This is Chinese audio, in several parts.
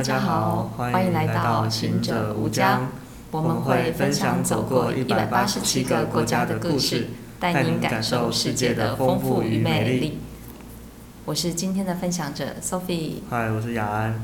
大家好，欢迎来到行者无疆。我们会分享走过一百八十七个国家的故事，带您感受世界的丰富与美丽。我是今天的分享者 Sophie。嗨，我是雅安。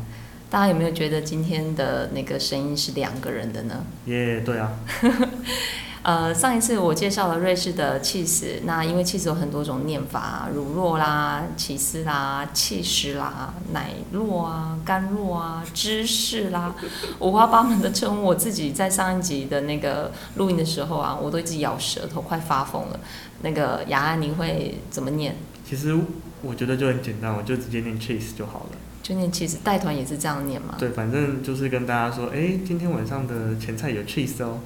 大家有没有觉得今天的那个声音是两个人的呢？耶，yeah, 对啊。呃，上一次我介绍了瑞士的 cheese，，那因为 cheese 有很多种念法，乳酪啦、起司啦、起司啦、奶酪啊、干酪啊、芝士啦，五花八门的称呼。我自己在上一集的那个录音的时候啊，我都一直咬舌头，快发疯了。那个雅安，你会怎么念？其实我觉得就很简单，我就直接念 cheese 就好了。就念 cheese，带团也是这样念嘛？对，反正就是跟大家说，哎，今天晚上的前菜有 cheese 哦。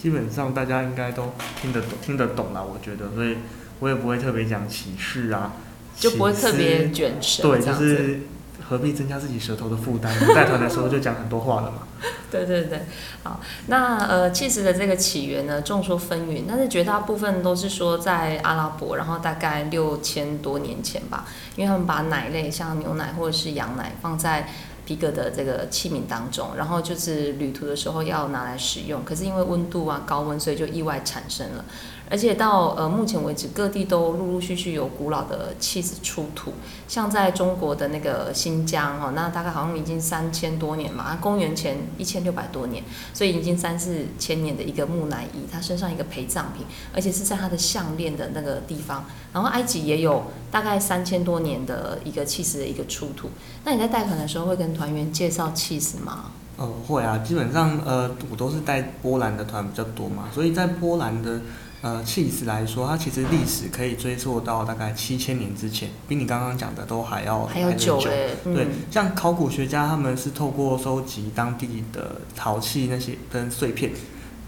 基本上大家应该都听得懂，听得懂啦，我觉得，所以我也不会特别讲歧视啊，就不会特别卷舌，对，就是何必增加自己舌头的负担？带团的时候就讲很多话了嘛。对对对，好，那呃，起司的这个起源呢，众说纷纭，但是绝大部分都是说在阿拉伯，然后大概六千多年前吧，因为他们把奶类像牛奶或者是羊奶放在。皮革的这个器皿当中，然后就是旅途的时候要拿来使用，可是因为温度啊高温，所以就意外产生了。而且到呃目前为止，各地都陆陆续续有古老的起司出土，像在中国的那个新疆哦，那大概好像已经三千多年嘛，公元前一千六百多年，所以已经三四千年的一个木乃伊，他身上一个陪葬品，而且是在他的项链的那个地方。然后埃及也有大概三千多年的一个起司的一个出土。那你在带团的时候会跟团员介绍起司吗？哦，会啊，基本上呃我都是带波兰的团比较多嘛，所以在波兰的。呃，，cheese 来说，它其实历史可以追溯到大概七千年之前，比你刚刚讲的都还要还要久。嗯、对，像考古学家他们是透过收集当地的陶器那些跟碎片，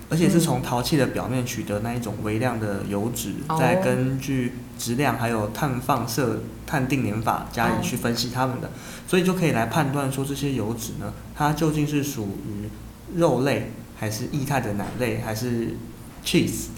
而且是从陶器的表面取得那一种微量的油脂，嗯、再根据质量还有碳放射碳定年法加以去分析它们的，哦、所以就可以来判断说这些油脂呢，它究竟是属于肉类还是液态的奶类还是 cheese。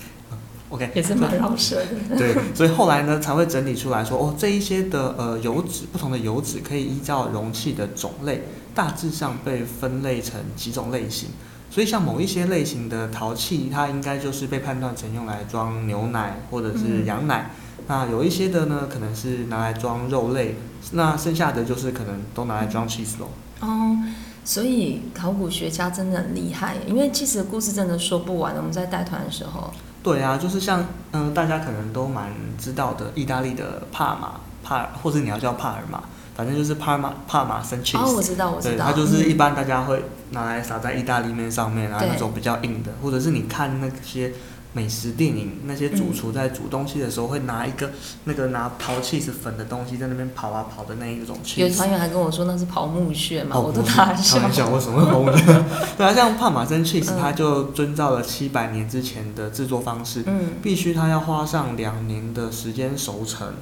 OK，也是蛮绕舌的。对，所以后来呢，才会整理出来说，哦，这一些的呃油脂，不同的油脂可以依照容器的种类，大致上被分类成几种类型。所以像某一些类型的陶器，它应该就是被判断成用来装牛奶或者是羊奶。嗯、那有一些的呢，可能是拿来装肉类。那剩下的就是可能都拿来装起司咯。哦，所以考古学家真的很厉害，因为其实故事真的说不完。我们在带团的时候。对啊，就是像嗯、呃，大家可能都蛮知道的，意大利的帕玛帕，或者你要叫帕尔玛，反正就是帕玛帕玛森起司。哦，我知道，我知道。对，它就是一般大家会拿来撒在意大利面上面，然后那种比较硬的，或者是你看那些。美食电影那些主厨在煮东西的时候，会拿一个那个拿刨 cheese 粉的东西在那边刨啊刨的那一种。有团员还跟我说那是刨木屑嘛，哦、我都大笑。开玩笑，为什么会刨木屑？对啊，像帕玛森 cheese，，它就遵照了七百年之前的制作方式，嗯，必须它要花上两年的时间熟成。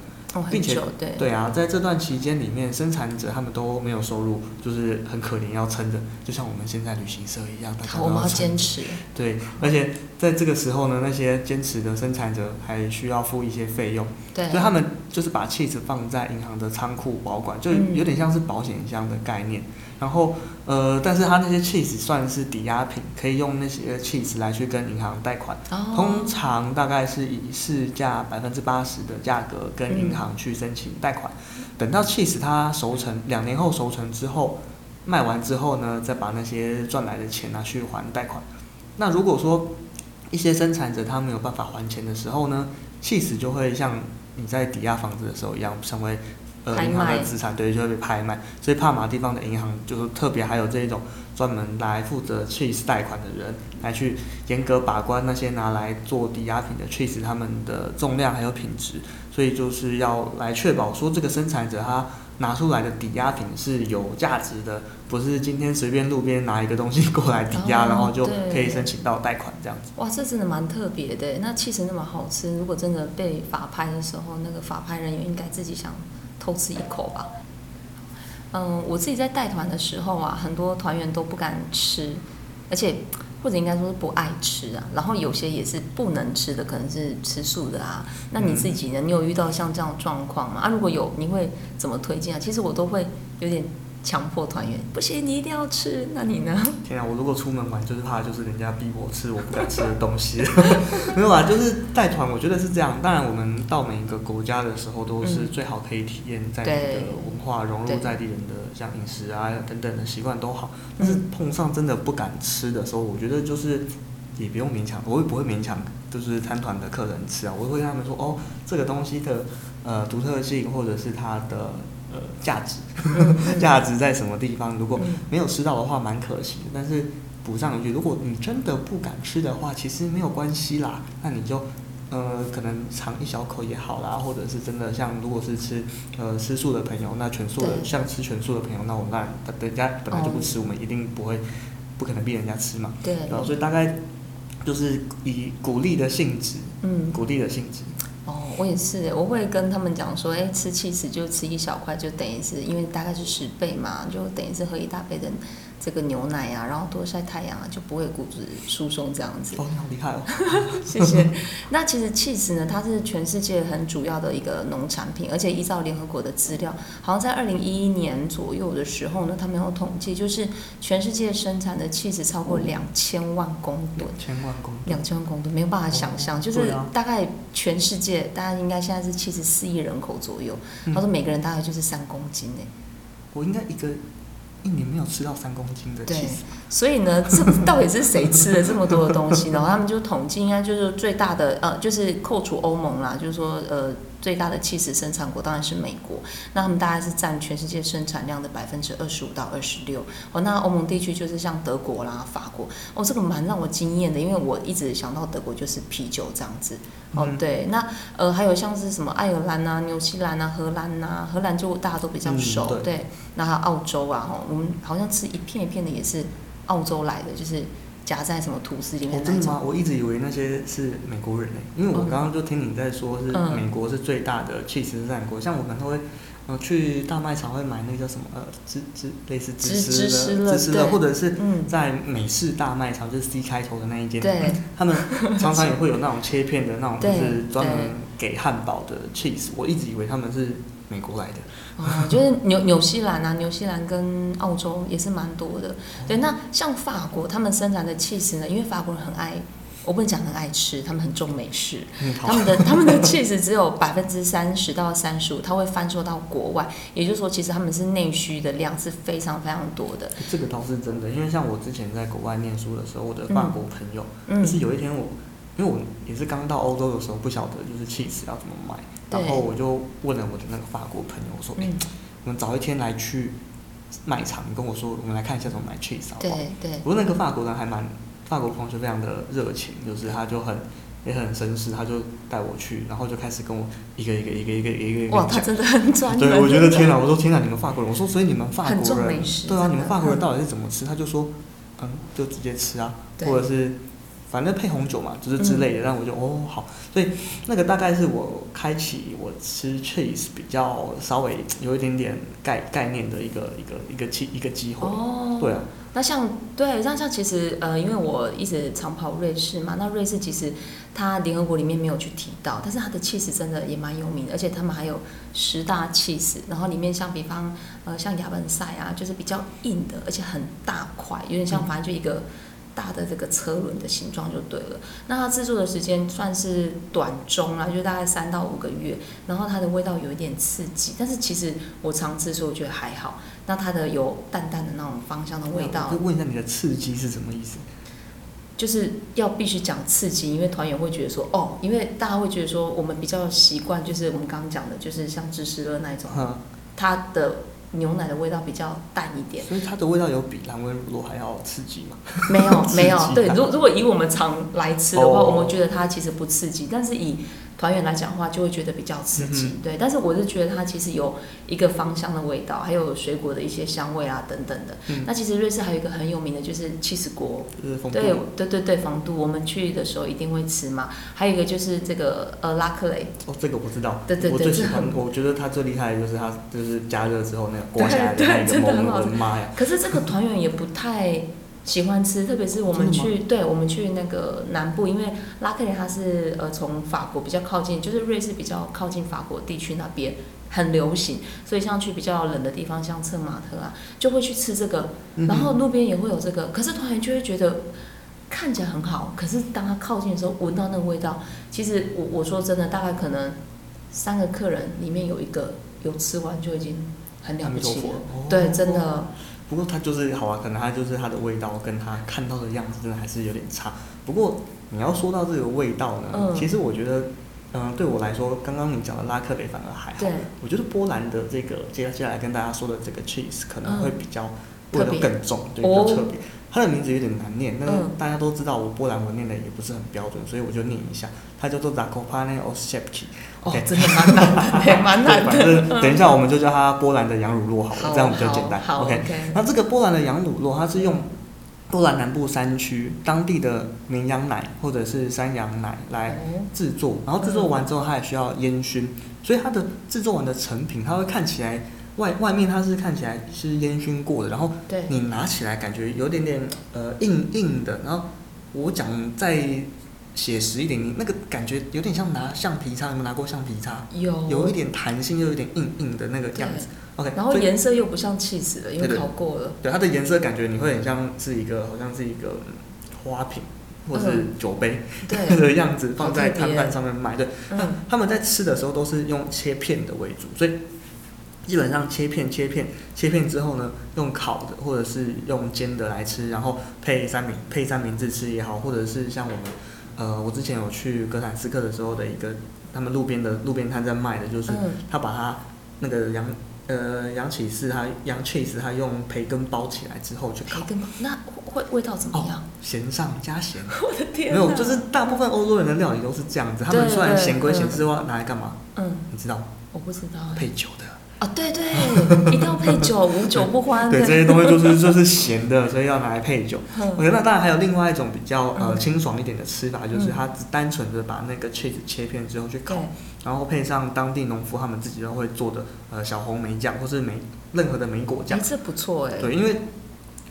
并且对对啊，在这段期间里面，生产者他们都没有收入，就是很可怜，要撑着，就像我们现在旅行社一样，大家都要坚持。对，而且在这个时候呢，那些坚持的生产者还需要付一些费用。对，所以他们就是把气子放在银行的仓库保管，就有点像是保险箱的概念。嗯然后，呃，但是他那些 cheese 算是抵押品，可以用那些 cheese 来去跟银行贷款。Oh. 通常大概是以市价百分之八十的价格跟银行去申请贷款。嗯、等到 cheese 它熟成，两年后熟成之后，卖完之后呢，再把那些赚来的钱拿去还贷款。那如果说一些生产者他没有办法还钱的时候呢，，cheese 就会像你在抵押房子的时候一样，成为。呃，银行的资产对，就会被拍卖，所以帕马地方的银行就是特别还有这一种专门来负责 chase 贷款的人，来去严格把关那些拿来做抵押品的 chase，他们的重量还有品质，所以就是要来确保说这个生产者他拿出来的抵押品是有价值的，不是今天随便路边拿一个东西过来抵押，哦、然后就可以申请到贷款这样子。哇，这真的蛮特别的。那其实那么好吃，如果真的被法拍的时候，那个法拍人员应该自己想。偷吃一口吧。嗯，我自己在带团的时候啊，很多团员都不敢吃，而且或者应该说是不爱吃啊。然后有些也是不能吃的，可能是吃素的啊。那你自己呢？你有遇到像这样的状况吗？啊，如果有，你会怎么推荐啊？其实我都会有点强迫团员，不行，你一定要吃。那你呢？天啊，我如果出门玩，就是怕就是人家逼我吃我不敢吃的东西。没有啊，就是带团，我觉得是这样。当然，我们到每一个国家的时候，都是最好可以体验在地的文化，融入在地人的像饮食啊等等的习惯都好。但是碰上真的不敢吃的时候，我觉得就是也不用勉强，我也不会勉强，就是参团的客人吃啊。我会跟他们说，哦，这个东西的呃独特性，或者是它的。呃，价值，价值在什么地方？如果没有吃到的话，蛮可惜的。但是补上一句，如果你真的不敢吃的话，其实没有关系啦。那你就呃，可能尝一小口也好啦，或者是真的像如果是吃呃吃素的朋友，那全素的像吃全素的朋友，那我们当然人家本来就不吃，我们一定不会不可能逼人家吃嘛。对。然后所以大概就是以鼓励的性质，嗯，鼓励的性质。我也是，我会跟他们讲说，哎，吃七十就吃一小块，就等于是因为大概是十倍嘛，就等于是喝一大杯的。这个牛奶啊，然后多晒太阳啊，就不会骨质疏松这样子。哦，你好厉害哦！谢谢。那其实起司呢，它是全世界很主要的一个农产品，而且依照联合国的资料，好像在二零一一年左右的时候呢，他们有统计，就是全世界生产的起司超过两千万公吨。两千万公吨。两千万公吨，没有办法想象，哦、就是大概全世界，大家应该现在是七十四亿人口左右，他说每个人大概就是三公斤诶。我应该一个。一年没有吃到三公斤的起司，所以呢，这 到底是谁吃了这么多的东西呢？然后他们就统计，应该就是最大的呃，就是扣除欧盟啦，就是说呃。最大的起司生产国当然是美国，那他们大概是占全世界生产量的百分之二十五到二十六。哦，那欧盟地区就是像德国啦、法国。哦，这个蛮让我惊艳的，因为我一直想到德国就是啤酒这样子。哦，对，那呃还有像是什么爱尔兰啊、纽西兰啊、荷兰啊，荷兰就大家都比较熟。嗯、对，对，那澳洲啊，哦，我们好像吃一片一片的也是澳洲来的，就是。夹在什么吐司里面？真的吗？我一直以为那些是美国人呢，因为我刚刚就听你在说，是美国是最大的起司生产国。像我们都会，呃，去大卖场会买那个叫什么，呃，芝芝类似芝士的芝士的，或者是在美式大卖场，就是 C 开头的那一间，他们常常也会有那种切片的那种，就是 专门给汉堡的 cheese。我一直以为他们是。美国来的，哦，就是纽纽西兰啊，纽西兰跟澳洲也是蛮多的。对，那像法国，他们生产的起司呢，因为法国人很爱，我不能讲很爱吃，他们很重美式，嗯、他们的他们的起司只有百分之三十到三十五，它会贩售到国外，也就是说，其实他们是内需的量是非常非常多的。这个倒是真的，因为像我之前在国外念书的时候，我的法国朋友，嗯，就是有一天我，因为我也是刚到欧洲的时候，不晓得就是起司要怎么买。然后我就问了我的那个法国朋友，我说：“哎、嗯，我们早一天来去卖场，你跟我说，我们来看一下怎么买 cheese 好不好？”对对。不过那个法国人还蛮，法国朋友就非常的热情，就是他就很也很绅士，他就带我去，然后就开始跟我一个一个一个一个一个一个讲。哇，他真的很专业。对，我觉得天哪！我说天哪！你们法国人，我说所以你们法国人，对啊，你们法国人到底是怎么吃？他就说，嗯，就直接吃啊，或者是。反正配红酒嘛，就是之类的，让、嗯、我就哦好，所以那个大概是我开启我吃 cheese 比较稍微有一点点概概念的一个一个一个机一个机会。哦，对啊。那像对像像其实呃，因为我一直长跑瑞士嘛，那瑞士其实它联合国里面没有去提到，但是它的 cheese 真的也蛮有名的，而且他们还有十大 cheese，然后里面像比方呃像亚本赛啊，就是比较硬的，而且很大块，有点像反正就一个。嗯大的这个车轮的形状就对了。那它制作的时间算是短中啊，就大概三到五个月。然后它的味道有一点刺激，但是其实我尝试说我觉得还好。那它的有淡淡的那种芳香的味道。我问一下你的刺激是什么意思？就是要必须讲刺激，因为团员会觉得说哦，因为大家会觉得说我们比较习惯，就是我们刚刚讲的，就是像芝士乐那种，它的。牛奶的味道比较淡一点，所以它的味道有比蓝纹乳酪还要刺激吗？没有，没有。对，如如果以我们常来吃的话，哦、我们觉得它其实不刺激，但是以团员来讲的话，就会觉得比较刺激，嗯、对。但是我是觉得它其实有一个芳香的味道，还有水果的一些香味啊等等的。嗯、那其实瑞士还有一个很有名的就是起司锅，对对对对，fondu，我们去的时候一定会吃嘛。还有一个就是这个呃拉克雷，哦，这个我知道，对对对，我最喜欢，我觉得它最厉害的就是它就是加热之后那个刮下来的那个，我的妈呀！可是这个团员也不太。喜欢吃，特别是我们去，对，我们去那个南部，因为拉克雷它是呃从法国比较靠近，就是瑞士比较靠近法国地区那边很流行，所以像去比较冷的地方，像策马特啊，就会去吃这个，然后路边也会有这个，可是团员就会觉得看起来很好，可是当他靠近的时候，闻到那个味道，其实我我说真的，大概可能三个客人里面有一个有吃完就已经很了不起了，对，真的。不过它就是好啊，可能它就是它的味道跟它看到的样子真的还是有点差。不过你要说到这个味道呢，嗯、其实我觉得，嗯、呃，对我来说，刚刚你讲的拉克雷反而还好。对我觉得波兰的这个接下来跟大家说的这个 cheese 可能会比较味道更重，对，比较特别。哦它的名字有点难念，但是大家都知道，我波兰文念的也不是很标准，所以我就念一下，它叫做 Zakopane Oszczepki。哦，真的蛮难的，蛮难的。反正等一下我们就叫它波兰的羊乳酪好了，这样比较简单。OK。那这个波兰的羊乳酪，它是用波兰南部山区当地的绵羊奶或者是山羊奶来制作，然后制作完之后，它也需要烟熏，所以它的制作完的成品，它会看起来。外外面它是看起来是烟熏过的，然后你拿起来感觉有点点呃硬硬的，然后我讲再写实一点，你那个感觉有点像拿橡皮擦，有没有拿过橡皮擦？有，有一点弹性又有点硬硬的那个样子。OK，然后颜色又不像起司的，因为烤过了。对，它的颜色感觉你会很像是一个好像是一个花瓶或是酒杯 的样子放在摊贩上面卖。对，那他们在吃的时候都是用切片的为主，所以。基本上切片、切片、切片之后呢，用烤的或者是用煎的来吃，然后配三明配三明治吃也好，或者是像我们，呃，我之前有去哥谭斯克的时候的一个，他们路边的路边摊在卖的，就是他把它那个羊呃羊起司，它羊 cheese，它用培根包起来之后去烤。培根那会味道怎么样？哦，咸上加咸。我的天。没有，就是大部分欧洲人的料理都是这样子。他们虽然咸归咸，之后拿来干嘛？嗯，你知道？我不知道。配酒的。哦，对对，一定要配酒，无酒不欢。对，这些东西就是 就是咸的，所以要拿来配酒。OK，那当然还有另外一种比较呃清爽一点的吃法，就是它只单纯的把那个 cheese 切片之后去烤，然后配上当地农夫他们自己都会做的呃小红莓酱或是梅任何的莓果酱。这不错哎。对，因为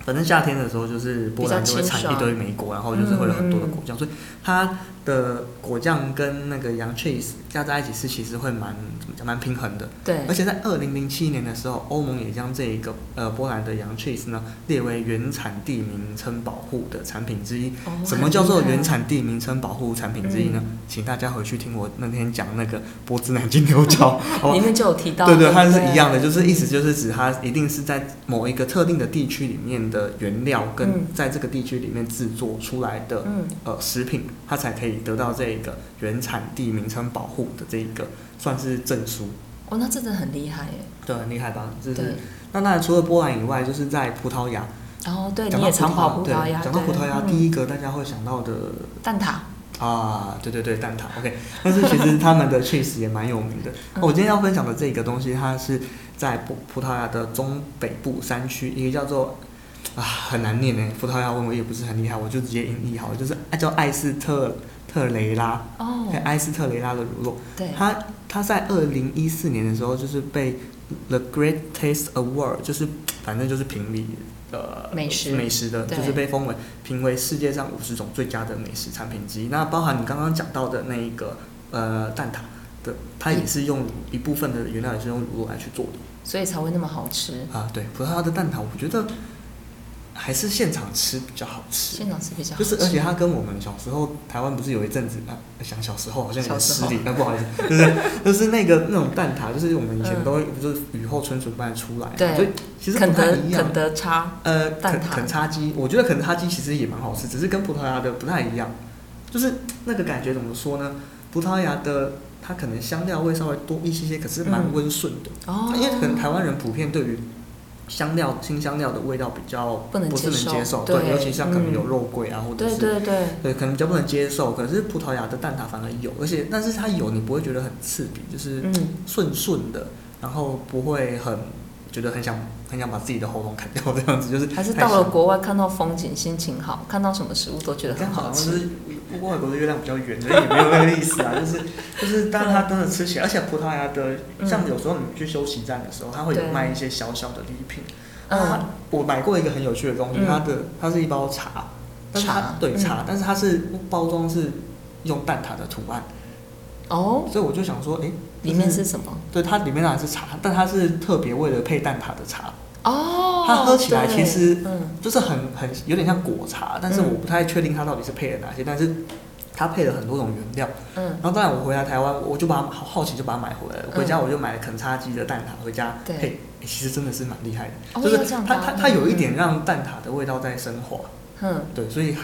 反正夏天的时候就是波兰就会产一堆莓果，然后就是会有很多的果酱，所以它的果酱跟那个羊 cheese 加在一起吃，其实会蛮怎么讲，蛮平衡的。对。而且在二零零七年的时候，欧盟也将这一个呃波兰的羊 cheese 呢列为原产地名称保护的产品之一。哦。什么叫做原产地名称保护产品之一呢？嗯、请大家回去听我那天讲那个波兹南金牛角，里面就有提到。对对，它是一样的，就是意思就是指它一定是在某一个特定的地区里面的原料，跟在这个地区里面制作出来的、嗯、呃食品，它才可以。得到这个原产地名称保护的这一个算是证书哦，那真的很厉害耶！对，很厉害吧？就是那那除了波兰以外，就是在葡萄牙。哦，对，你也常跑葡萄牙。讲到葡萄牙，第一个大家会想到的蛋挞啊，对对对，蛋挞。OK，但是其实他们的 cheese 也蛮有名的。我今天要分享的这个东西，它是在葡葡萄牙的中北部山区，一个叫做啊很难念呢，葡萄牙文我也不是很厉害，我就直接音译好了，就是叫艾斯特。特雷拉哦，埃斯特雷拉的乳酪，对，他他在二零一四年的时候就是被 The Great Taste Award，就是反正就是评比呃美食美食的，就是被封为评为世界上五十种最佳的美食产品之一。那包含你刚刚讲到的那一个呃蛋挞的，它也是用一部分的原料也是用乳酪来去做的，所以才会那么好吃啊。对，葡萄牙的蛋挞，我觉得。还是现场吃比较好吃，现场吃比较好吃。就是，而且它跟我们小时候台湾不是有一阵子啊，想小时候好像有点失礼，那不好意思，就是就是那个那种蛋挞，就是我们以前都会就是雨后春笋般出来，对，所以其实不太一样。肯德差，呃，肯肯叉鸡，我觉得肯叉鸡其实也蛮好吃，只是跟葡萄牙的不太一样，就是那个感觉怎么说呢？葡萄牙的它可能香料味稍微多一些些，可是蛮温顺的。哦，因为可能台湾人普遍对于香料、新香料的味道比较不是能接受，对，尤其像可能有肉桂啊，或者是对对对，对，可能比较不能接受。可是葡萄牙的蛋挞反而有，而且但是它有，你不会觉得很刺鼻，就是顺顺的，然后不会很觉得很想很想把自己的喉咙砍掉这样子，就是还是到了国外看到风景心情好，看到什么食物都觉得很好吃。外国的月亮比较圆，所以也没有那个意思啊，就 是就是，当它真的吃起来，而且葡萄牙的，像有时候你去休息站的时候，它会有卖一些小小的礼品，嗯，我买过一个很有趣的东西，它的它是一包茶，但是它对茶，但是它是包装是用蛋挞的图案。哦，所以我就想说，哎，里面是什么？对，它里面当然是茶，但它是特别为了配蛋挞的茶。哦，它喝起来其实就是很很有点像果茶，但是我不太确定它到底是配了哪些，但是它配了很多种原料。嗯，然后当然我回来台湾，我就把它好好奇就把它买回来了。回家我就买了肯差基的蛋挞回家配，其实真的是蛮厉害的，就是它它它有一点让蛋挞的味道在升华。嗯，对，所以。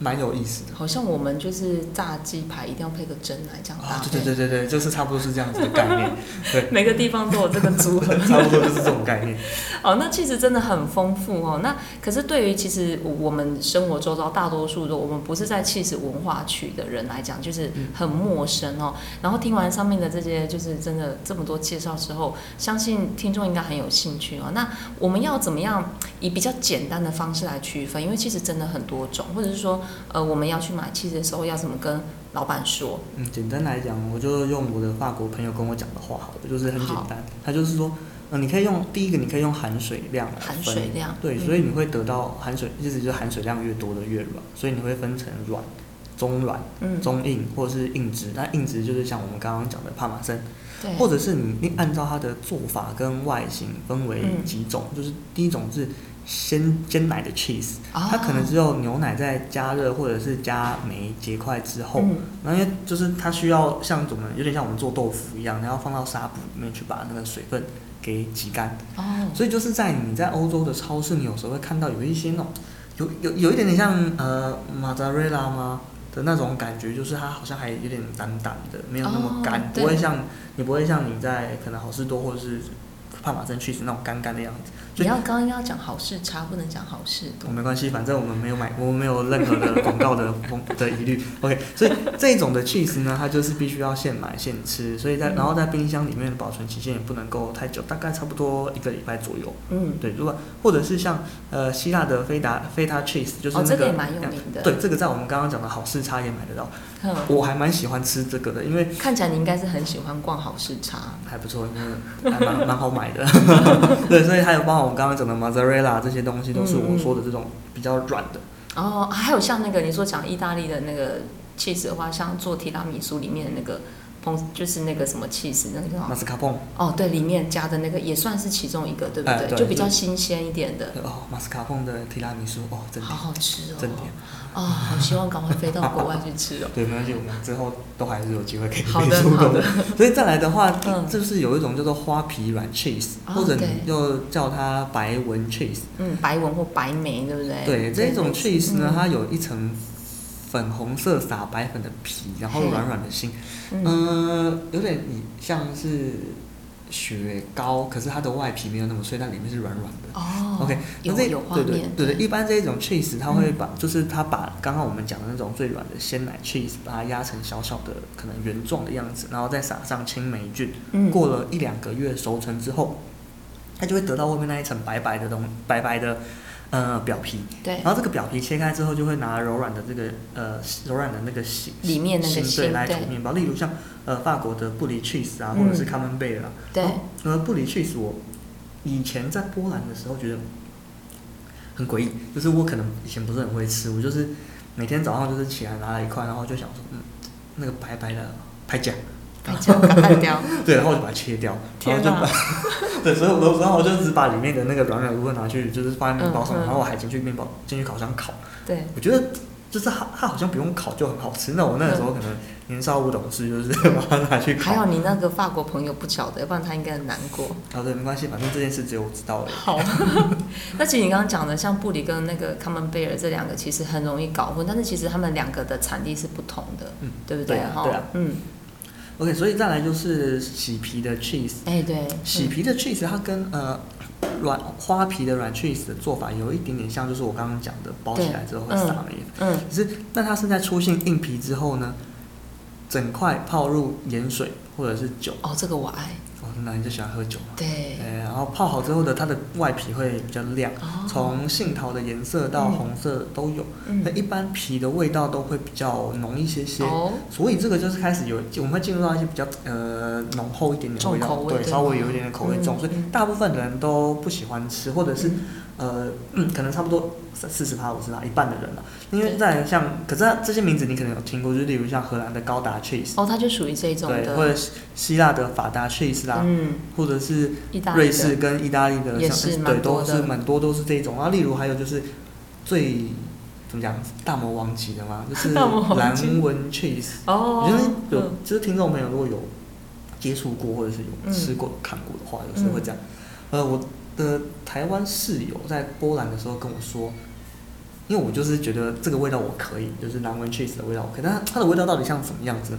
蛮有意思的，好像我们就是炸鸡排一定要配个蒸奶这样搭配。对对对对对，就是差不多是这样子的概念。对，每个地方都有这个组合，差不多就是这种概念。哦，那其实真的很丰富哦。那可是对于其实我们生活周遭大多数的我们不是在气质文化区的人来讲，就是很陌生哦。然后听完上面的这些，就是真的这么多介绍之后，相信听众应该很有兴趣哦。那我们要怎么样以比较简单的方式来区分？因为其实真的很多种，或者是说。呃，我们要去买起司的时候，要怎么跟老板说？嗯，简单来讲，我就用我的法国朋友跟我讲的话好了，就是很简单。他就是说，嗯，你可以用第一个，你可以用含水量来分。含水量。对，嗯、所以你会得到含水，意思就是含水量越多的越软，所以你会分成软、中软、中硬或者是硬质。那硬质就是像我们刚刚讲的帕玛森，对或者是你你按照它的做法跟外形分为几种，嗯、就是第一种是。鲜鲜奶的 cheese，它可能只有牛奶在加热或者是加酶结块之后，因为就是它需要像怎么有点像我们做豆腐一样，然后放到纱布里面去把那个水分给挤干。哦，所以就是在你在欧洲的超市，你有时候会看到有一些那种有有有一点点像呃马扎瑞拉吗的那种感觉，就是它好像还有点淡淡的，没有那么干，哦、不会像你不会像你在可能好事多或者是帕玛森 cheese 那种干干的样子。你要刚刚要讲好事差，不能讲好事多。我没关系，反正我们没有买，我们没有任何的广告的风 的疑虑。OK，所以这种的 cheese 呢，它就是必须要现买现吃，所以在然后在冰箱里面的保存期限也不能够太久，大概差不多一个礼拜左右。嗯，对，如果或者是像呃希腊的菲达菲达 cheese，就是那个、哦、这个也蛮有名的。对，这个在我们刚刚讲的好事差也买得到。嗯、我还蛮喜欢吃这个的，因为看起来你应该是很喜欢逛好市场，还不错，因为还蛮蛮好买的。对，所以还有包括。我们刚刚讲的 mozzarella 这些东西都是我说的这种比较软的。嗯、哦，还有像那个你说讲意大利的那个 cheese 的话，像做提拉米苏里面的那个。就是那个什么起司，那个马斯卡彭哦，对，里面加的那个也算是其中一个，对不对？就比较新鲜一点的。哦，马斯卡彭的提拉米苏哦，真的好好吃哦，真甜哦，好希望赶快飞到国外去吃哦。对，没关系，我们之后都还是有机会可以出国的。所以再来的话，就是有一种叫做花皮软 cheese，或者你又叫它白纹 cheese。嗯，白纹或白莓，对不对？对，这一种 cheese 呢，它有一层。粉红色撒白粉的皮，然后软软的心，嗯、呃，有点你像是雪糕，可是它的外皮没有那么脆，但里面是软软的。哦，OK，那这有对对对对，一般这一种 cheese 它会把，嗯、就是它把刚刚我们讲的那种最软的鲜奶 cheese，把它压成小小的可能圆状的样子，然后再撒上青霉菌，嗯、过了一两个月熟成之后，它就会得到外面那一层白白的东白白的。呃，表皮，对，然后这个表皮切开之后，就会拿柔软的这个呃柔软的那个芯，里面那个芯来涂面包。例如像呃法国的布里 cheese 啊，或者是 Camembert 啊。对。呃，布里 cheese 我以前在波兰的时候觉得很诡异，就是我可能以前不是很会吃，我就是每天早上就是起来拿了一块，然后就想说，嗯，那个白白的拍甲。对，然后我就把它切掉，然后就把，对，所以我然后我就只把里面的那个软软部分拿去，就是放在面包上，然后我还进去面包进去烤箱烤。对，我觉得就是它它好像不用烤就很好吃。那我那个时候可能年少不懂事，就是 把它拿去烤。还有你那个法国朋友不晓得，要不然他应该很难过。哦，对，没关系，反正这件事只有我知道而已。好，那其实你刚刚讲的像布里跟那个 Camembert 这两个其实很容易搞混，但是其实他们两个的产地是不同的，嗯，对不对？哈，对啊，嗯。OK，所以再来就是洗皮的 cheese。哎，对，洗皮的 cheese 它跟呃软花皮的软 cheese 的做法有一点点像，就是我刚刚讲的包起来之后会撒盐。嗯。可是，那它是在出现硬皮之后呢，整块泡入盐水或者是酒。哦，这个我爱。那你就喜欢喝酒嘛？对。然后泡好之后的它的外皮会比较亮，从杏桃的颜色到红色都有。那一般皮的味道都会比较浓一些些。所以这个就是开始有，我们会进入到一些比较呃浓厚一点点的味道，对，稍微有一点点口味重，所以大部分的人都不喜欢吃，或者是呃，嗯，可能差不多四十趴五十趴一半的人了。因为在像，可是这些名字你可能有听过，就例如像荷兰的高达 cheese，哦，它就属于这种的，对，或者希腊的法达 cheese 啦，嗯，或者是瑞士跟意大利的，像是对，都是蛮多都是这种。然后例如还有就是最怎么讲，大魔王级的嘛，就是蓝纹 cheese，哦，我觉得有，就是听众朋友如果有接触过或者是有吃过、看过的话，有时候会这样，呃，我。的台湾室友在波兰的时候跟我说，因为我就是觉得这个味道我可以，就是蓝纹 cheese 的味道我可以，但它的味道到底像什么样子？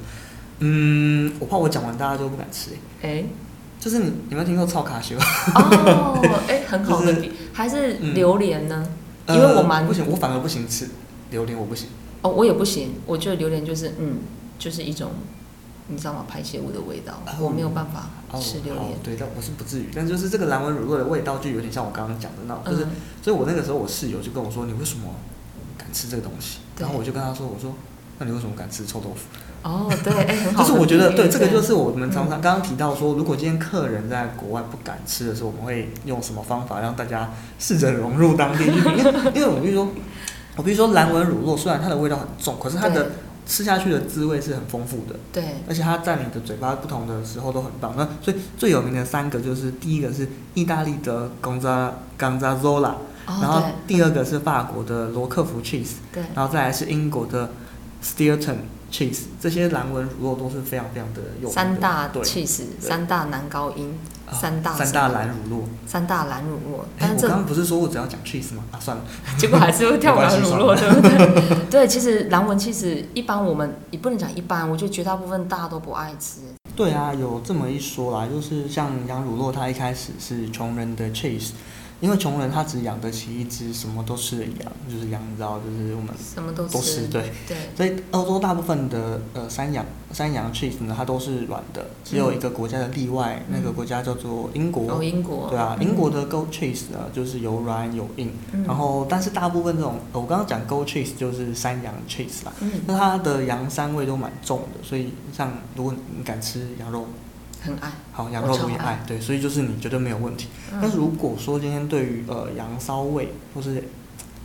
嗯，我怕我讲完大家就不敢吃哎、欸。就是你有没有听过超卡西？哦，哎、欸，很好的比，还是榴莲呢？嗯、因为我蛮、呃、不行，我反而不行吃榴莲，我不行。哦，我也不行，我觉得榴莲就是嗯，就是一种。你知道吗？排泄物的味道，嗯、我没有办法吃榴莲、哦。对，但我是不至于。但就是这个蓝纹乳酪的味道，就有点像我刚刚讲的那种，就是，嗯、所以我那个时候我室友就跟我说：“你为什么敢吃这个东西？”然后我就跟他说：“我说，那你为什么敢吃臭豆腐？”哦，对，哎，很好。就是我觉得，对，这个就是我们常常刚刚提到说，如果今天客人在国外不敢吃的时候，我们会用什么方法让大家试着融入当地？因为，因为我比如说，我比如说蓝纹乳酪，虽然它的味道很重，可是它的。吃下去的滋味是很丰富的，对，而且它在你的嘴巴不同的时候都很棒。那所以最有名的三个就是第一个是意大利的冈扎冈扎罗拉，然后第二个是法国的罗克福 cheese，对，然后再来是英国的 Stilton cheese，这些蓝纹乳酪都是非常非常的有三大 cheese，三大男高音。三大三大蓝乳酪，三大蓝乳酪。我刚刚不是说我只要讲 cheese 吗？啊，算了，结果还是会跳蓝乳酪，对不对？对，其实蓝纹其实一般我们也不能讲一般，我觉得绝大部分大家都不爱吃。对啊，有这么一说啦，就是像羊乳酪，它一开始是穷人的 cheese。因为穷人他只养得起一只什么都吃的羊，就是羊，你知道，就是我们什么都吃，对。对。所以欧洲大部分的呃山羊山羊 cheese 呢，它都是软的，只有一个国家的例外，嗯、那个国家叫做英国。哦，英国。对啊，英国的 goat cheese 呢，就是有软有硬，嗯、然后但是大部分这种，我刚刚讲 goat cheese 就是山羊 cheese 啦，嗯、那它的羊膻味都蛮重的，所以像如果你敢吃羊肉。很爱，好羊肉也爱，爱对，所以就是你绝对没有问题。嗯、但是如果说今天对于呃羊骚味，或是人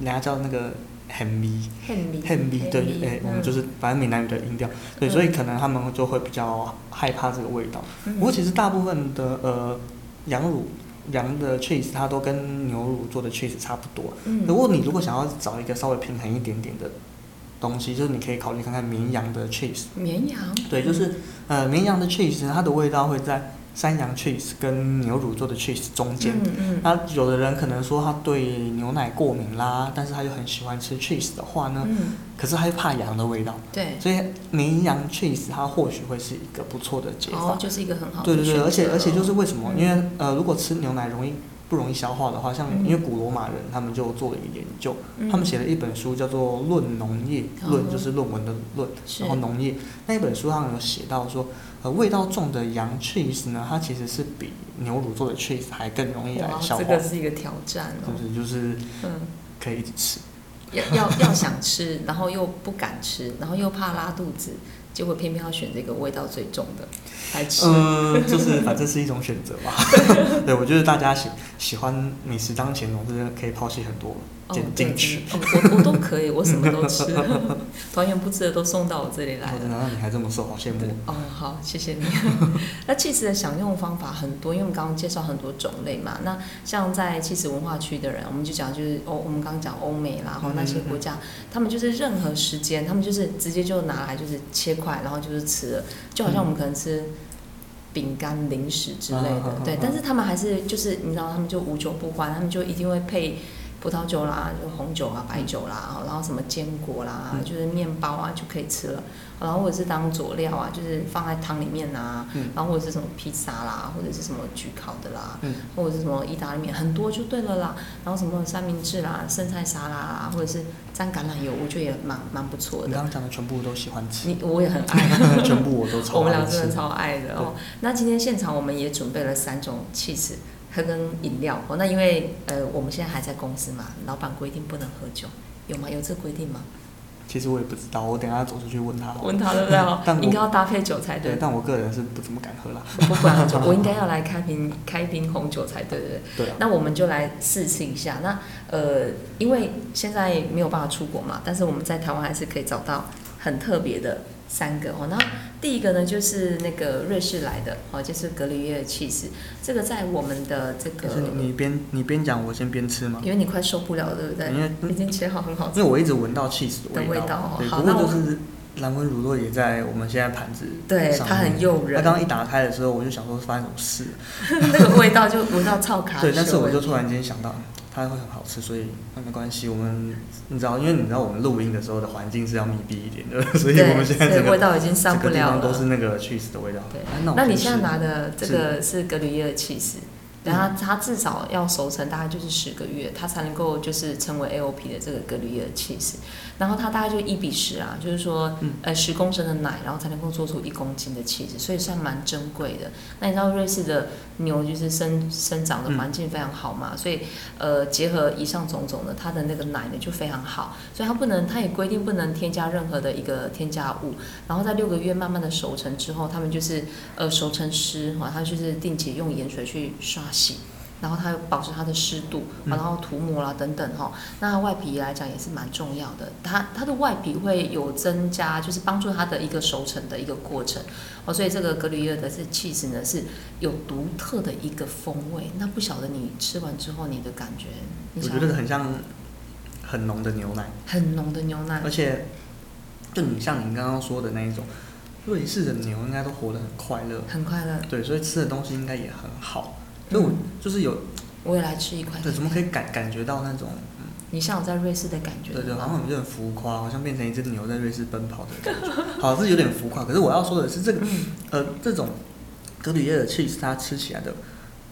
家叫那个很迷，很迷，对，哎、欸，我们就是反正闽南语的音调，对，所以可能他们就会比较害怕这个味道。嗯、不过其实大部分的呃羊乳羊的 cheese 它都跟牛乳做的 cheese 差不多。嗯，如果你如果想要找一个稍微平衡一点点的。东西就是你可以考虑看看绵羊的 cheese，绵羊，对，就是呃绵羊的 cheese，它的味道会在山羊 cheese 跟牛乳做的 cheese 中间。嗯嗯。那有的人可能说他对牛奶过敏啦，但是他又很喜欢吃 cheese 的话呢，嗯，可是他又怕羊的味道，对，所以绵羊 cheese 它或许会是一个不错的解法。哦，就是一个很好的。对对对，而且而且就是为什么？因为呃，如果吃牛奶容易。不容易消化的话，像因为古罗马人他们就做了一个研究，嗯、他们写了一本书叫做《论农业》，论、嗯、就是论文的论，是然后农业那一本书上有写到说，呃，味道重的羊 cheese 呢，它其实是比牛乳做的 cheese 还更容易来消化。这个是一个挑战哦。就是就是，嗯，可以一直吃。要要要想吃，然后又不敢吃，然后又怕拉肚子。结果偏偏要选这个味道最重的来吃。嗯，就是反正是一种选择吧。对，我觉得大家喜喜欢美食当前，总是可以抛弃很多。进去，我我都可以，我什么都吃，团员不吃的都送到我这里来了。难道你还这么瘦？好羡慕。哦，好，谢谢你。那起司的享用方法很多，因为我们刚刚介绍很多种类嘛。那像在起司文化区的人，我们就讲就是欧，我们刚刚讲欧美啦，然后那些国家，他们就是任何时间，他们就是直接就拿来就是切块，然后就是吃了，就好像我们可能吃饼干、零食之类的，对。但是他们还是就是你知道，他们就无酒不欢，他们就一定会配。葡萄酒啦，就红酒啊、白酒啦，然后什么坚果啦，嗯、就是面包啊就可以吃了，然后或者是当佐料啊，就是放在汤里面啊，嗯、然后或者是什么披萨啦，或者是什么焗烤的啦，嗯、或者是什么意大利面，很多就对了啦。然后什么三明治啦、生菜沙拉啦，或者是沾橄榄油，我觉得也蛮蛮不错的。你刚刚讲的全部都喜欢吃，你我也很爱，全部我都超爱。我们俩真的超爱的哦。那今天现场我们也准备了三种起司。喝跟饮料哦，那因为呃我们现在还在公司嘛，老板规定不能喝酒，有吗？有这规定吗？其实我也不知道，我等下走出去问他。问他对不对？但应该要搭配酒才对。对，但我个人是不怎么敢喝啦。不管，我应该要来开瓶开瓶红酒才对，对对？对啊。那我们就来试吃一下。那呃，因为现在没有办法出国嘛，但是我们在台湾还是可以找到很特别的。三个哦，那第一个呢，就是那个瑞士来的哦，就是格里耶尔起司，这个在我们的这个。是你边你边讲，我先边吃吗？因为你快受不了了，对不对？因为已经切好很好吃。因为我一直闻到起司的味道。味道对，不过就是蓝纹乳酪也在我们现在盘子。对，它很诱人。它刚刚一打开的时候，我就想说发生什么事。那个味道就闻到超卡。对，但是我就突然间想到。它会很好吃，所以那没关系。我们你知道，因为你知道我们录音的时候的环境是要密闭一点的，所以我们现在这个味道已经上不了了。都是那个起司的味道。对，那你现在拿的这个是格里耶尔起司。然后它至少要熟成，大概就是十个月，它才能够就是成为 AOP 的这个格里耶尔起司。然后它大概就一比十啊，就是说，呃，十公升的奶，然后才能够做出一公斤的起司，所以算蛮珍贵的。那你知道瑞士的牛就是生生长的环境非常好嘛，所以呃，结合以上种种的，它的那个奶呢就非常好，所以它不能，它也规定不能添加任何的一个添加物。然后在六个月慢慢的熟成之后，他们就是呃熟成师哈，他就是定期用盐水去刷。洗，然后它保持它的湿度，然后涂抹啦等等哈。那外皮来讲也是蛮重要的，它它的外皮会有增加，就是帮助它的一个熟成的一个过程哦。所以这个格里耶尔的这起司呢是有独特的一个风味。那不晓得你吃完之后你的感觉？我觉得很像很浓的牛奶，很浓的牛奶，而且就你像你刚刚说的那一种，瑞士的牛应该都活得很快乐，很快乐，对，所以吃的东西应该也很好。所以我就是有，我也来吃一块。对，怎么可以感感觉到那种，嗯，你像我在瑞士的感觉。对对，好像有点浮夸，好像变成一只牛在瑞士奔跑的感觉。好，是有点浮夸。可是我要说的是，这个，呃，这种格里耶的 cheese 它吃起来的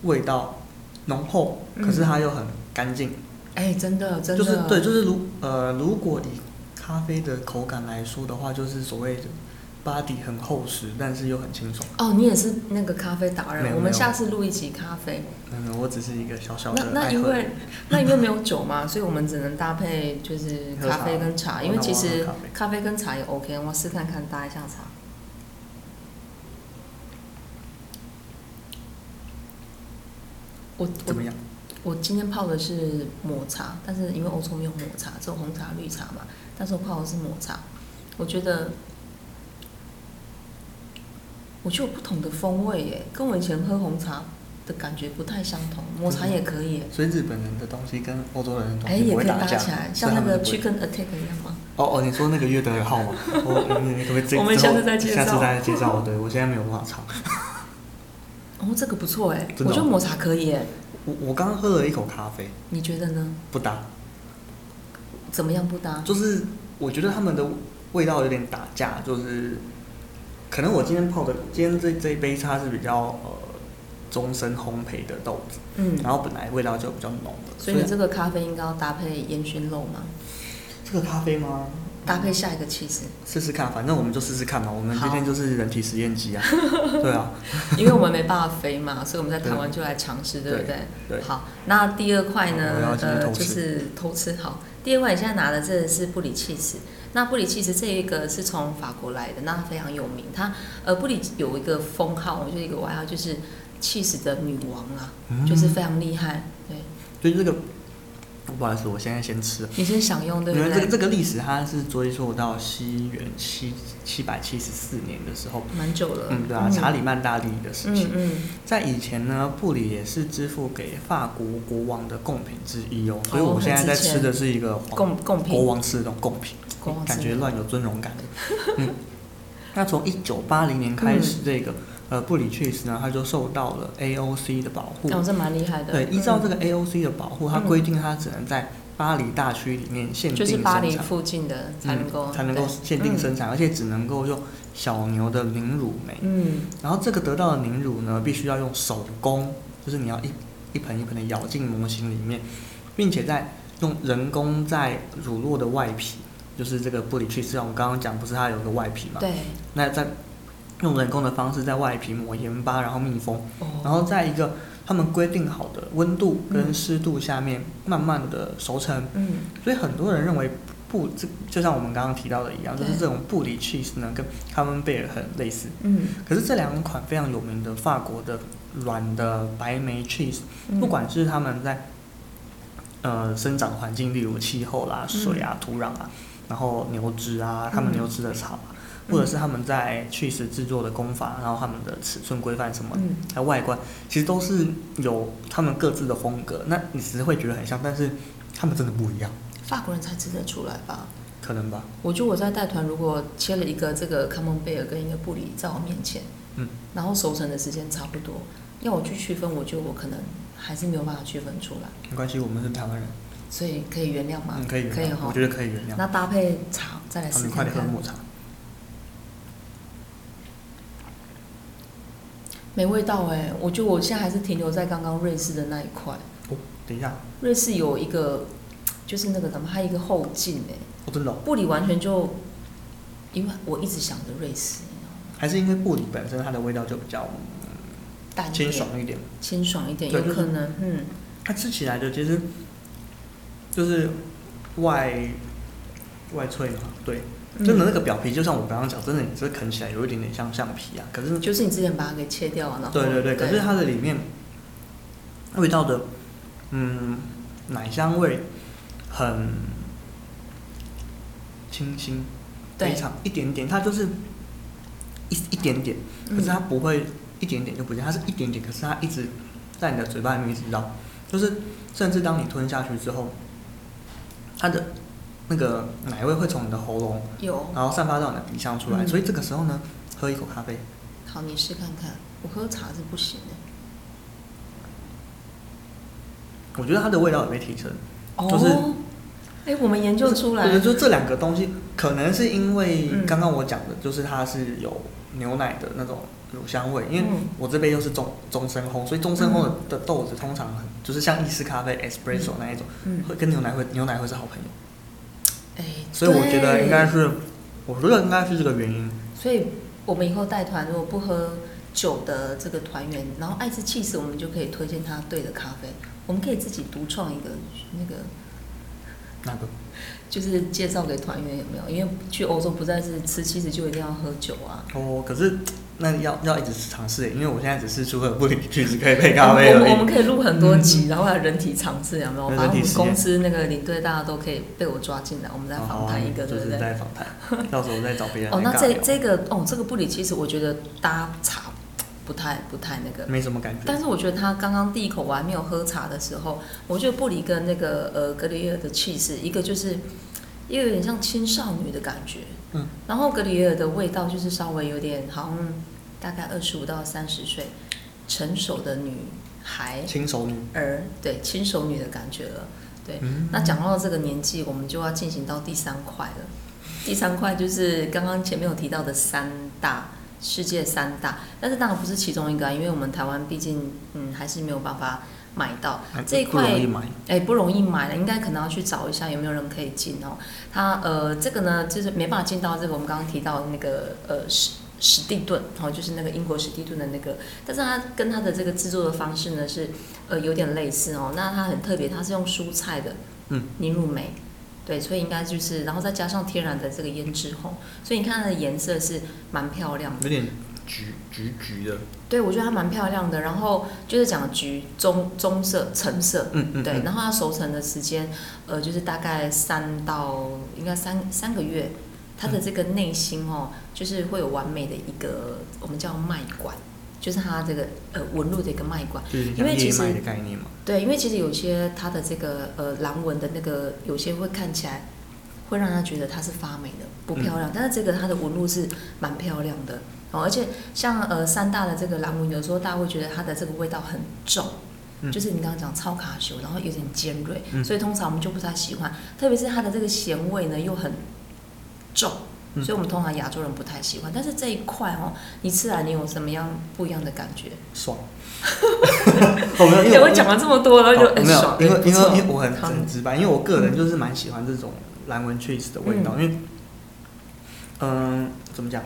味道浓厚，可是它又很干净。哎，真的，真的。就是对，就是如呃，如果以咖啡的口感来说的话，就是所谓的。body 很厚实，但是又很清爽。哦，你也是那个咖啡达人，我们下次录一集咖啡。没有，我只是一个小小的。那那因为那因为没有 酒嘛，所以我们只能搭配就是咖啡跟茶，因为其实咖啡跟茶也 OK。我试看看搭一下茶。我怎么样？我今天泡的是抹茶，但是因为欧洲没有抹茶，只有红茶、绿茶嘛。但是我泡的是抹茶，我觉得。我就有不同的风味耶，跟我以前喝红茶的感觉不太相同。抹茶也可以。所以日本人的东西跟欧洲人的东西，哎，也可以搭起来，像那个 Chicken Attack 一样吗？哦哦，你说那个乐德号吗？我你可不可以？我们下次再介绍。下次再介绍。对，我现在没有办法唱。哦，这个不错哎，我觉得抹茶可以哎。我我刚刚喝了一口咖啡，你觉得呢？不搭。怎么样不搭？就是我觉得他们的味道有点打架，就是。可能我今天泡的，今天这这一杯它是比较呃终身烘焙的豆子，嗯，然后本来味道就比较浓的，所以你这个咖啡应该要搭配烟熏肉吗？这个咖啡吗？搭配下一个气质，试试看，反正我们就试试看嘛。我们今天就是人体实验机啊，对啊，因为我们没办法飞嘛，所以我们在台湾就来尝试，对不对？对。好，那第二块呢？呃，就是偷吃。好，第二块你现在拿的这个是布里起司。那布里其实这一个是从法国来的，那非常有名。它呃布里有一个封号，就是一个外号，就是气死的女王啊，嗯、就是非常厉害。对，所以这个不好意思，我现在先吃。你先享用对不对？因为这个这个历史它是追溯到西元七七百七十四年的时候，蛮久了。嗯，对啊，查理曼大帝的事情。嗯，嗯，在以前呢，布里也是支付给法国国王的贡品之一哦。所以我们现在在吃的是一个贡贡品，国王吃的这种贡品。感觉乱有尊荣感。嗯，那从一九八零年开始，这个、嗯、呃布里起司呢，它就受到了 AOC 的保护。哦，这蛮厉害的。对，依照这个 AOC 的保护，它规定它只能在巴黎大区里面限定生产，就是巴黎附近的才能够、嗯、才能够限定生产，嗯、而且只能够用小牛的凝乳酶。嗯，然后这个得到的凝乳呢，必须要用手工，就是你要一一盆一盆的舀进模型里面，并且在用人工在乳酪的外皮。就是这个布里起司，我们刚刚讲不是它有个外皮嘛？对。那在用人工的方式在外皮抹盐巴，然后密封，哦、然后在一个他们规定好的温度跟湿度下面慢慢的熟成。嗯。所以很多人认为布这就像我们刚刚提到的一样，就是这种布里 cheese 呢，跟卡门贝尔很类似。嗯。可是这两款非常有名的法国的软的白莓 cheese，不管是他们在呃生长环境，例如气候啦、水啊、土壤啊，然后牛脂啊，他们牛吃的草，或者是他们在 cheese 制作的工法，然后他们的尺寸规范什么，还有外观，其实都是有他们各自的风格。那你只是会觉得很像，但是他们真的不一样。法国人才吃得出来吧？可能吧。我觉得我在带团，如果切了一个这个卡蒙贝尔跟一个布里在我面前，嗯，然后熟成的时间差不多，要我去区分，我觉得我可能还是没有办法区分出来。没关系，我们是台湾人，所以可以原谅吗？嗯，可以，可以哈。我觉得可以原谅。那搭配茶再来试试看。你快点喝抹茶。没味道哎，我觉得我现在还是停留在刚刚瑞士的那一块。哦，等一下，瑞士有一个。就是那个什么，还有一个后劲哎，我真的，布里完全就，因为我一直想着瑞士，还是因为布里本身它的味道就比较淡，清爽一点，清爽一点，有可能，嗯，它吃起来的其实就是外外脆嘛，对，真的那个表皮就像我刚刚讲，真的你这啃起来有一点点像橡皮啊，可是就是你之前把它给切掉了，对对对，可是它的里面味道的，嗯，奶香味。很清新，非常一点点，它就是一一点点，可是它不会一点点就不见，它是一点点，可是它一直在你的嘴巴里面一直绕，就是甚至当你吞下去之后，它的那个奶味会从你的喉咙有，然后散发到你的鼻腔出来，所以这个时候呢，喝一口咖啡。好，你试看看，我喝茶是不行的。我觉得它的味道也被提升，就是。哎，我们研究出来，对，就这两个东西，可能是因为刚刚我讲的，就是它是有牛奶的那种乳香味，因为我这边又是中中深烘，所以中深烘的豆子通常很就是像意式咖啡 espresso 那一种，会跟牛奶会牛奶会是好朋友。哎，所以我觉得应该是，我觉得应该是这个原因。所以我们以后带团如果不喝酒的这个团员，然后爱吃起司，我们就可以推荐他对的咖啡，我们可以自己独创一个那个。哪个？就是介绍给团员有没有？因为去欧洲不再是吃起司就一定要喝酒啊。哦，可是那要要一直尝试，因为我现在只是除了布里其实可以配咖啡而已。我们可以录很多集，嗯、然后还有人体尝试有没有？把我们公司那个领队大家都可以被我抓进来，我们再访谈一个，对不对？再访谈，到时候再找别人。哦，那这这个哦，这个布里其实我觉得搭茶。不太不太那个，没什么感觉。但是我觉得他刚刚第一口我还没有喝茶的时候，我觉得布里跟那个呃格里尔的气势，一个就是，一个有点像青少女的感觉，嗯，然后格里尔的味道就是稍微有点好像大概二十五到三十岁成熟的女孩，轻熟女儿，对，轻熟女的感觉了，对。嗯、那讲到这个年纪，我们就要进行到第三块了。第三块就是刚刚前面有提到的三大。世界三大，但是当然不是其中一个，啊因为我们台湾毕竟嗯还是没有办法买到这一块，哎、欸、不容易买了，应该可能要去找一下有没有人可以进哦。它呃这个呢就是没办法进到这个我们刚刚提到的那个呃史史蒂顿哦，就是那个英国史蒂顿的那个，但是它跟它的这个制作的方式呢是呃有点类似哦。那它很特别，它是用蔬菜的嗯凝乳酶。对，所以应该就是，然后再加上天然的这个胭脂红，所以你看它的颜色是蛮漂亮的，有点橘橘橘的。对，我觉得它蛮漂亮的。然后就是讲橘棕棕色、橙色，嗯嗯，对。然后它熟成的时间，呃，就是大概三到应该三三个月，它的这个内心哦，就是会有完美的一个我们叫脉管。就是它这个呃纹路的一个脉管，因为其实对，因为其实有些它的这个呃蓝纹的那个有些会看起来会让他觉得它是发霉的不漂亮，嗯、但是这个它的纹路是蛮漂亮的。哦，而且像呃三大的这个蓝纹，有时候大家会觉得它的这个味道很重，嗯、就是你刚刚讲超卡修，然后有点尖锐，嗯、所以通常我们就不太喜欢，特别是它的这个咸味呢又很重。所以，我们通常亚洲人不太喜欢，但是这一块哦，你吃来你有什么样不一样的感觉？爽。我 没有，因为我讲了这么多，然后就没有，因为因为因为我很很直白，因为我个人就是蛮喜欢这种蓝纹 cheese 的味道，因为嗯，怎么讲？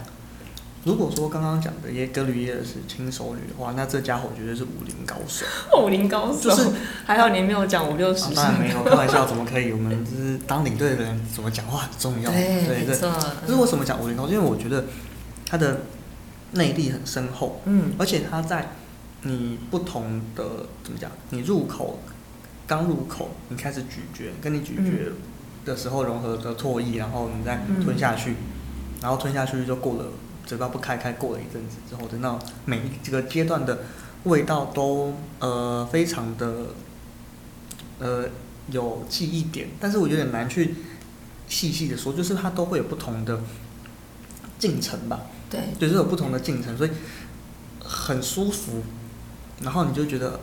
如果说刚刚讲的耶格吕耶是轻熟女的话，那这家伙绝对是武林高手。武林高手，就是还好你没有讲五六十岁。当然没有，开玩笑，怎么可以？我们就是当领队的人，怎么讲话很重要。对，对对。就是为什么讲武林高手？因为我觉得他的内力很深厚。嗯。而且他在你不同的怎么讲？你入口刚入口，你开始咀嚼，跟你咀嚼的时候融合的唾液，然后你再吞下去，然后吞下去就过了。嘴巴不开开，过了一阵子之后等到每一这个阶段的味道都呃非常的呃有记忆点，但是我有点难去细细的说，就是它都会有不同的进程吧。对，就是有不同的进程，所以很舒服。然后你就觉得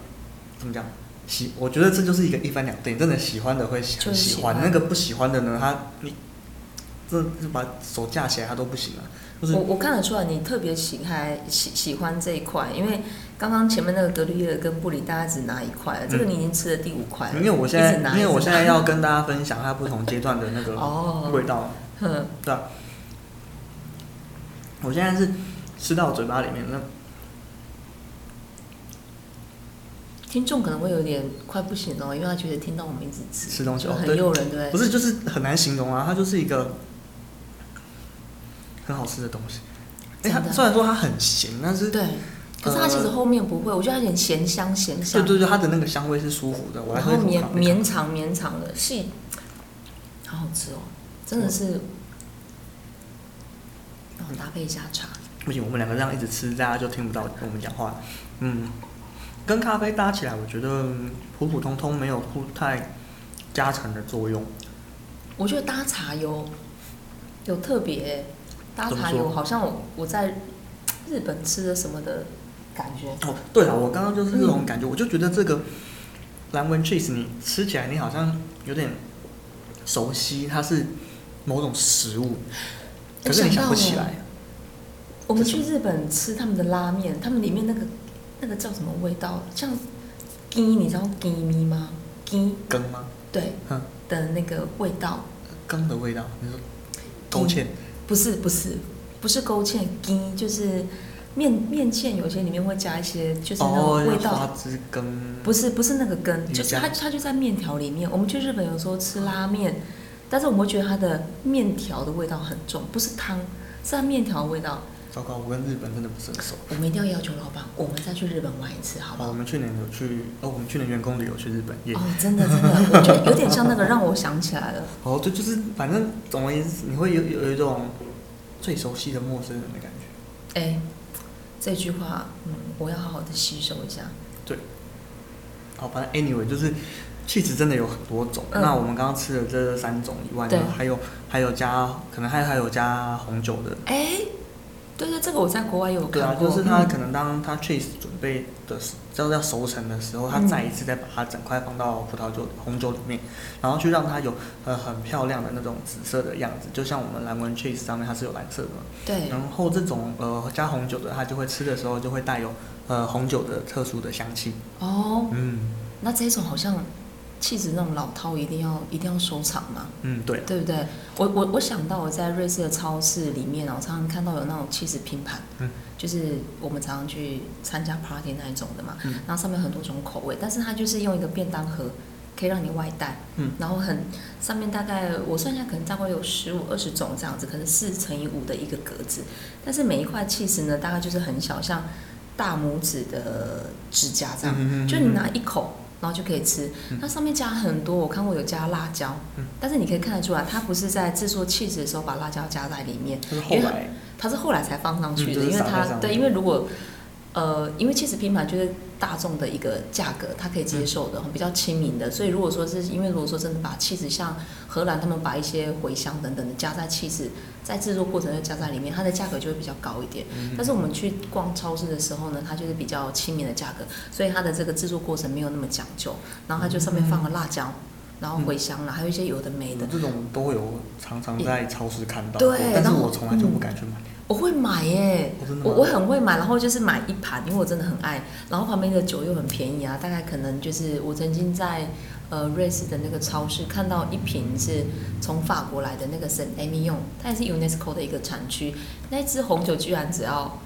怎么讲？喜，我觉得这就是一个一翻两瞪，真的喜欢的会喜欢，喜欢那个不喜欢的呢，他你这就把手架起来，他都不行了。我我看得出来，你特别喜爱喜喜欢这一块，因为刚刚前面那个格吕叶跟布里大家只拿一块，嗯，这个你已经吃了第五块了。因为我现在因为我现在要跟大家分享它不同阶段的那个味道，哦，对啊，我现在是吃到嘴巴里面那，听众可能会有点快不行哦，因为他觉得听到我们一直吃吃东西很诱人，对，对，不是就是很难形容啊，它就是一个。很好吃的东西，哎、欸，它虽然说它很咸，但是对，可是它其实后面不会，呃、我觉得它有点咸香咸香。对对对，它的那个香味是舒服的，我还会绵绵长绵长的细，好好吃哦，真的是。然后搭配一下茶。不行，我们两个这样一直吃，大家就听不到我们讲话。嗯，跟咖啡搭起来，我觉得普普通通，没有太加成的作用。我觉得搭茶有有特别。搭茶油好像我我在日本吃的什么的感觉哦，对了，我刚刚就是这种感觉，嗯、我就觉得这个蓝纹 cheese 你吃起来你好像有点熟悉，它是某种食物，可是你想不起来。我们去日本吃他们的拉面，他们里面那个那个叫什么味道？像鸡，你知道鸡咪吗？鸡羹吗？对，嗯的那个味道，羹的味道，你说勾芡。不是不是不是勾芡，羹就是面面线，有些里面会加一些，就是那种味道。哦、花枝羹。不是不是那个羹，就是它它就在面条里面。我们去日本有时候吃拉面，但是我们会觉得它的面条的味道很重，不是汤，是它面条的味道。糟糕，我跟日本真的不是很熟。我们一定要要求老板，我们再去日本玩一次，好不好？我们去年有去哦，我们去年员工旅游去日本耶。哦，真的真的，我觉得有点像那个，让我想起来了。哦，对，就是反正总而言之，你会有有一种最熟悉的陌生人的感觉。哎，这句话，嗯，我要好好的吸收一下。对。好，反正 anyway 就是，cheese 真的有很多种。嗯、那我们刚刚吃的这三种以外呢，还有还有加，可能还还有加红酒的。哎。对对，这个我在国外有看过。对啊，就是他可能当他 cheese 准备的时，就是要熟成的时候，他再一次再把它整块放到葡萄酒、红酒里面，然后去让它有呃很漂亮的那种紫色的样子，就像我们蓝纹 cheese 上面它是有蓝色的嘛。对。然后这种呃加红酒的，它就会吃的时候就会带有呃红酒的特殊的香气。哦。嗯。那这种好像。气质那种老饕一定要一定要收藏嘛？嗯，对，对不对？我我我想到我在瑞士的超市里面，我常常看到有那种气质拼盘，嗯，就是我们常常去参加 party 那一种的嘛，嗯，然后上面很多种口味，但是它就是用一个便当盒可以让你外带，嗯，然后很上面大概我算一下，可能大概有十五二十种这样子，可能四乘以五的一个格子，但是每一块气质呢，大概就是很小，像大拇指的指甲这样，嗯嗯嗯嗯，就你拿一口。然后就可以吃，它上面加很多，我看过有加辣椒，嗯、但是你可以看得出来，它不是在制作气质的时候把辣椒加在里面，是后来，它是后来才放上去的，因为它对，因为如果呃，因为起司拼盘就是大众的一个价格，他可以接受的，嗯、比较亲民的，所以如果说是因为如果说真的把气质像荷兰他们把一些茴香等等的加在气质。在制作过程就加在里面，它的价格就会比较高一点。但是我们去逛超市的时候呢，它就是比较亲民的价格，所以它的这个制作过程没有那么讲究。然后它就上面放了辣椒，然后茴香啦，还有一些有的没的。这种都会有常常在超市看到，对，但是我从来就不敢去买。我会买耶，我我很会买，然后就是买一盘，因为我真的很爱。然后旁边的酒又很便宜啊，大概可能就是我曾经在呃瑞士的那个超市看到一瓶是从法国来的那个圣埃米用，它也是 UNESCO 的一个产区，那支红酒居然只要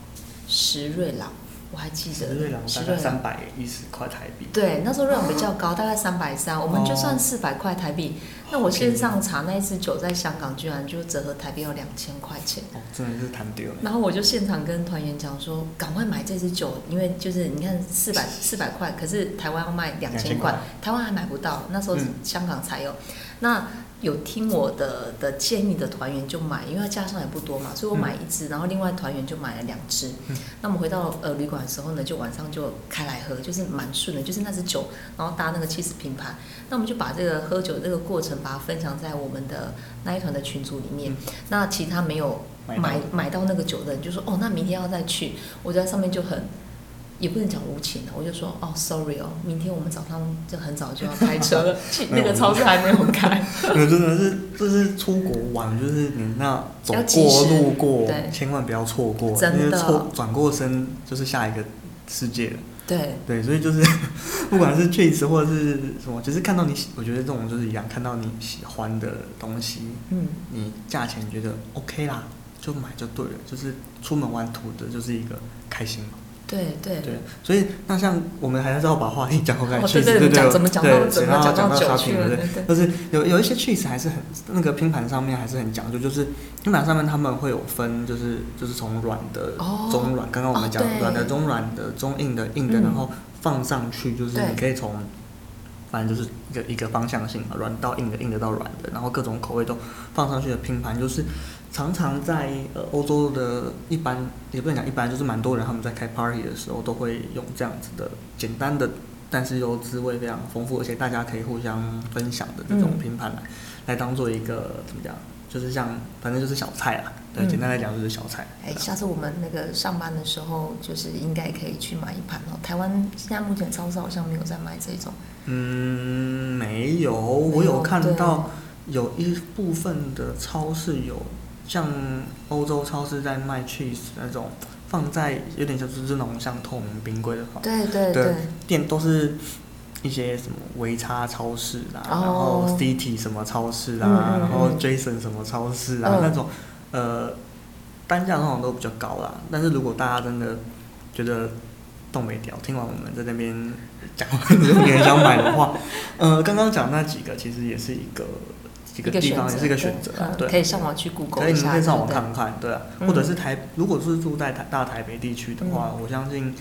十瑞郎。我还记得，瑞郎大概三百一十块台币。对，那时候瑞郎比较高，大概三百三，我们就算四百块台币。那我线上查那一支酒在香港居然就折合台币要两千块钱。哦，真的是谈丢了。然后我就现场跟团员讲说，赶快买这支酒，因为就是你看四百 四百块，可是台湾要卖两千块，台湾还买不到，那时候香港才有。嗯、那有听我的的建议的团员就买，因为加上也不多嘛，所以我买一支，然后另外团员就买了两支。嗯、那我们回到呃旅馆的时候呢，就晚上就开来喝，就是蛮顺的，就是那支酒，然后搭那个起司拼盘，那我们就把这个喝酒这个过程把它分享在我们的那一团的群组里面。嗯、那其他没有买买到，买到那个酒的人就说哦，那明天要再去，我在上面就很。也不能讲无情的，我就说哦，sorry 哦，明天我们早上就很早就要开车了，去 那个超市还没有开。有真的是，就是出国玩，就是你那走过路过，千万不要错过，真的，因为错转过身就是下一个世界了。对对，所以就是 不管是 cheese 或者是什么，就是看到你喜，我觉得这种就是一样，看到你喜欢的东西，嗯，你价钱觉得 OK 啦，就买就对了，就是出门玩图的就是一个开心嘛。对对对，所以那像我们还是要把话题讲回来，对对对，怎么讲到怎么讲到酒去了？对对，就是有有一些 cheese 还是很那个拼盘上面还是很讲究，就是拼盘上面他们会有分，就是就是从软的、中软，刚刚我们讲软的、中软的、中硬的、硬的，然后放上去，就是你可以从。反正就是一个一个方向性嘛，软到硬的，硬的到软的，然后各种口味都放上去的拼盘，就是常常在呃欧洲的一般也不能讲一般，就是蛮多人他们在开 party 的时候都会用这样子的简单的，但是又滋味非常丰富，而且大家可以互相分享的这种拼盘来、嗯、来当做一个怎么讲？就是像，反正就是小菜啦。对，简单来讲就是小菜。哎、嗯，下次我们那个上班的时候，就是应该可以去买一盘哦。台湾现在目前超市好像没有在卖这种。嗯，没有，我有看到有一部分的超市有，像欧洲超市在卖 cheese 那种，放在有点像是那种像透明冰柜的话，对对对，店都是。一些什么维差超市啦，然后 City 什么超市啦，然后 Jason 什么超市啊，那种呃单价通常都比较高啦。但是如果大家真的觉得动没掉，听完我们在那边讲，如果你很想买的话，呃，刚刚讲那几个其实也是一个一个地方，也是一个选择，对，可以上网去 Google 一下，可以可以上网看看，对啊，或者是台，如果是住在台大台北地区的话，我相信。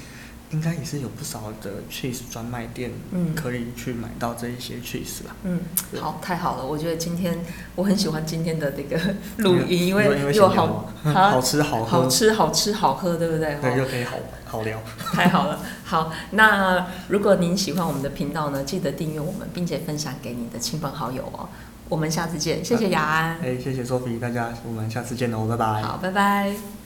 应该也是有不少的 cheese 专卖店，嗯，可以去买到这一些 cheese 吧。嗯，好，太好了，我觉得今天我很喜欢今天的这个录音，因为又好好。吃好喝，好吃好吃好喝，对不对？对，又可以好好聊。太好了，好，那如果您喜欢我们的频道呢，记得订阅我们，并且分享给你的亲朋好友哦。我们下次见，谢谢雅安。哎，谢谢 Sophie，大家，我们下次见喽，拜拜。好，拜拜。